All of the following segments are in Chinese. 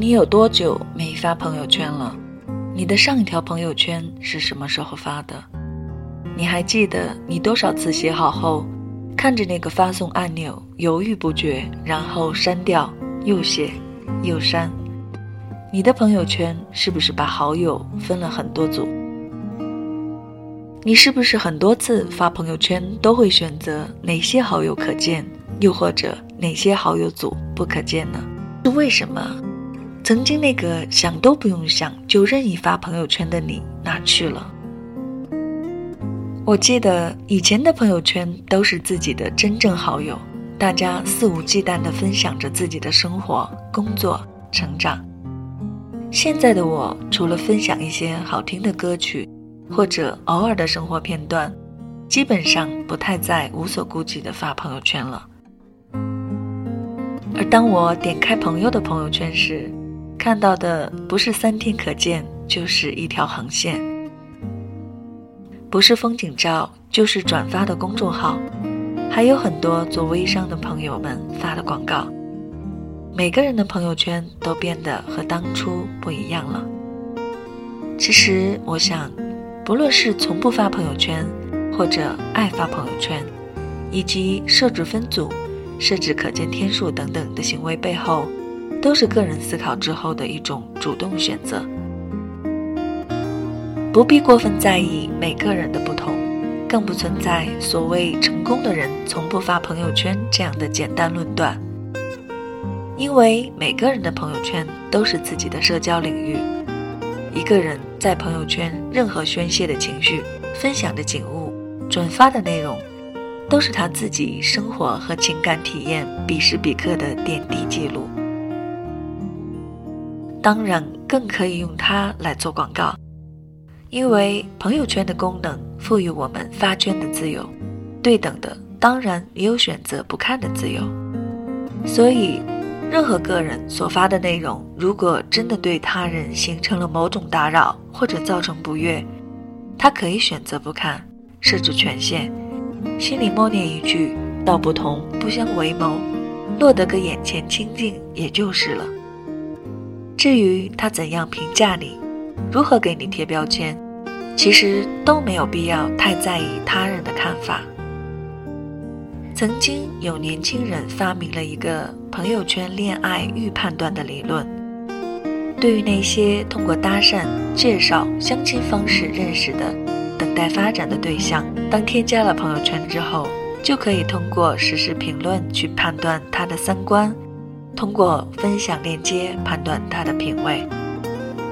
你有多久没发朋友圈了？你的上一条朋友圈是什么时候发的？你还记得你多少次写好后，看着那个发送按钮犹豫不决，然后删掉，又写，又删？你的朋友圈是不是把好友分了很多组？你是不是很多次发朋友圈都会选择哪些好友可见，又或者哪些好友组不可见呢？是为什么？曾经那个想都不用想就任意发朋友圈的你哪去了？我记得以前的朋友圈都是自己的真正好友，大家肆无忌惮地分享着自己的生活、工作、成长。现在的我，除了分享一些好听的歌曲，或者偶尔的生活片段，基本上不太再无所顾忌地发朋友圈了。而当我点开朋友的朋友圈时，看到的不是三天可见，就是一条横线；不是风景照，就是转发的公众号，还有很多做微商的朋友们发的广告。每个人的朋友圈都变得和当初不一样了。其实，我想，不论是从不发朋友圈，或者爱发朋友圈，以及设置分组、设置可见天数等等的行为背后，都是个人思考之后的一种主动选择。不必过分在意每个人的不同，更不存在所谓成功的人从不发朋友圈这样的简单论断。因为每个人的朋友圈都是自己的社交领域，一个人在朋友圈任何宣泄的情绪、分享的景物、转发的内容，都是他自己生活和情感体验彼时彼刻的点滴记录。当然，更可以用它来做广告，因为朋友圈的功能赋予我们发圈的自由，对等的当然也有选择不看的自由，所以。任何个人所发的内容，如果真的对他人形成了某种打扰或者造成不悦，他可以选择不看，设置权限，心里默念一句“道不同不相为谋”，落得个眼前清净也就是了。至于他怎样评价你，如何给你贴标签，其实都没有必要太在意他人的看法。曾经有年轻人发明了一个朋友圈恋爱预判断的理论。对于那些通过搭讪、介绍、相亲方式认识的、等待发展的对象，当添加了朋友圈之后，就可以通过实时评论去判断他的三观，通过分享链接判断他的品味，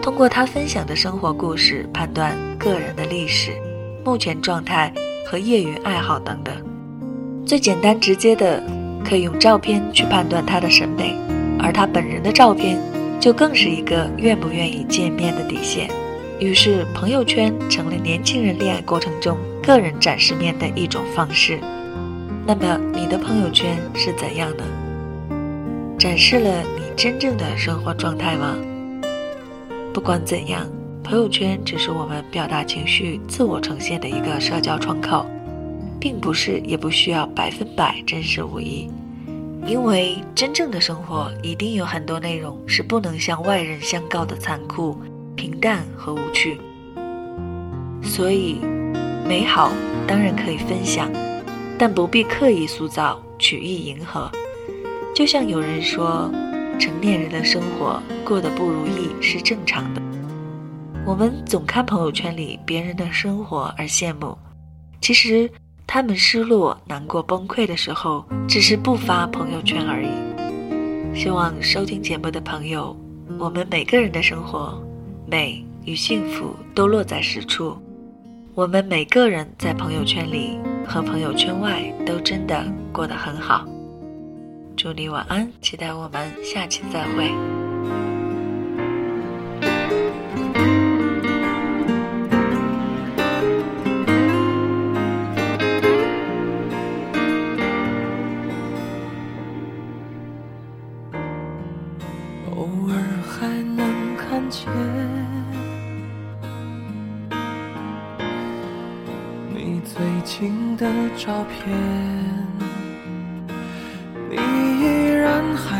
通过他分享的生活故事判断个人的历史、目前状态和业余爱好等等。最简单直接的，可以用照片去判断他的审美，而他本人的照片，就更是一个愿不愿意见面的底线。于是，朋友圈成了年轻人恋爱过程中个人展示面的一种方式。那么，你的朋友圈是怎样的？展示了你真正的生活状态吗？不管怎样，朋友圈只是我们表达情绪、自我呈现的一个社交窗口。并不是，也不需要百分百真实无疑，因为真正的生活一定有很多内容是不能向外人相告的残酷、平淡和无趣。所以，美好当然可以分享，但不必刻意塑造、曲意迎合。就像有人说，成年人的生活过得不如意是正常的。我们总看朋友圈里别人的生活而羡慕，其实。他们失落、难过、崩溃的时候，只是不发朋友圈而已。希望收听节目的朋友，我们每个人的生活，美与幸福都落在实处。我们每个人在朋友圈里和朋友圈外都真的过得很好。祝你晚安，期待我们下期再会。你最近的照片，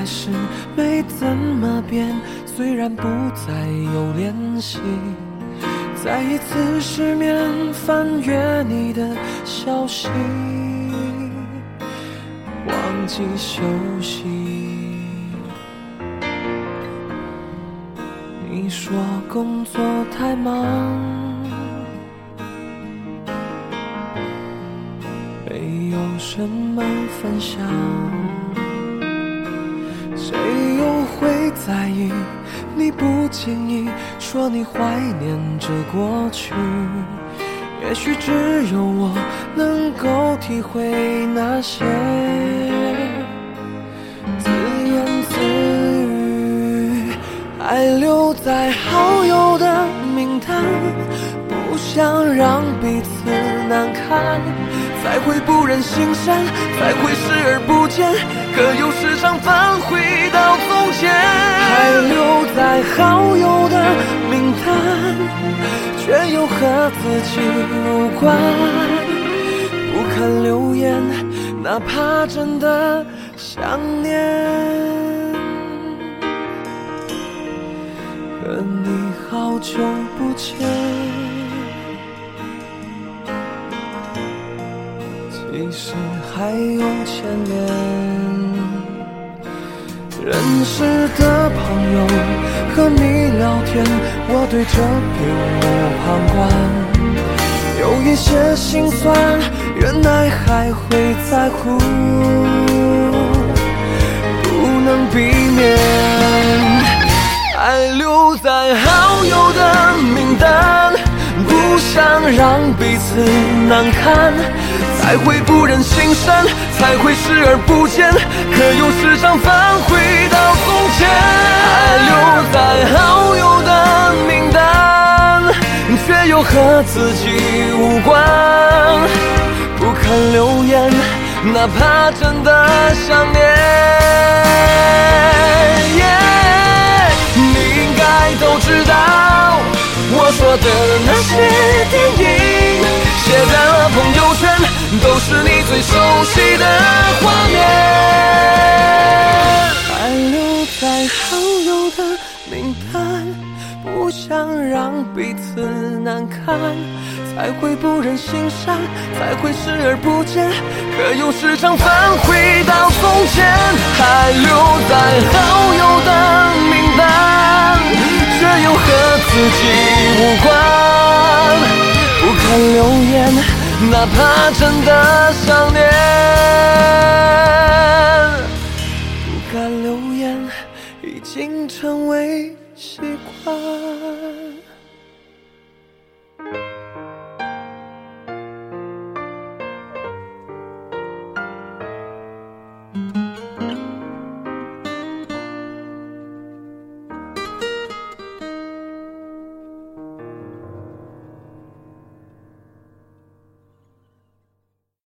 是没怎么变。虽然不再有联系，再一次失眠翻阅你的消息，忘记休息。你说工作太忙，没有什么分享。在意？你不经意说你怀念着过去，也许只有我能够体会那些自言自语，还留在好友的名单，不想让彼此难堪。才会不忍心删，才会视而不见，可又时常返回到从前。还留在好友的名单，却又和自己无关。不看留言，哪怕真的想念。和你好久不见。还有牵连，认识的朋友和你聊天，我对这并无旁观。有一些心酸，原来还会在乎，不能避免，爱留在好友的名单，不想让彼此难堪。才会不忍心删，才会视而不见，可又时常返回到从前。还留在好友的名单，却又和自己无关。不看留言，哪怕真的想念。你应该都知道，我说的那些电影，最熟悉的画面，还留在好友的名单，不想让彼此难堪，才会不忍心删，才会视而不见，可又时常返回到从前，还留在好友的名单，却又和自己无关，不看留言。哪怕真的想念，不敢留言，已经成为习惯。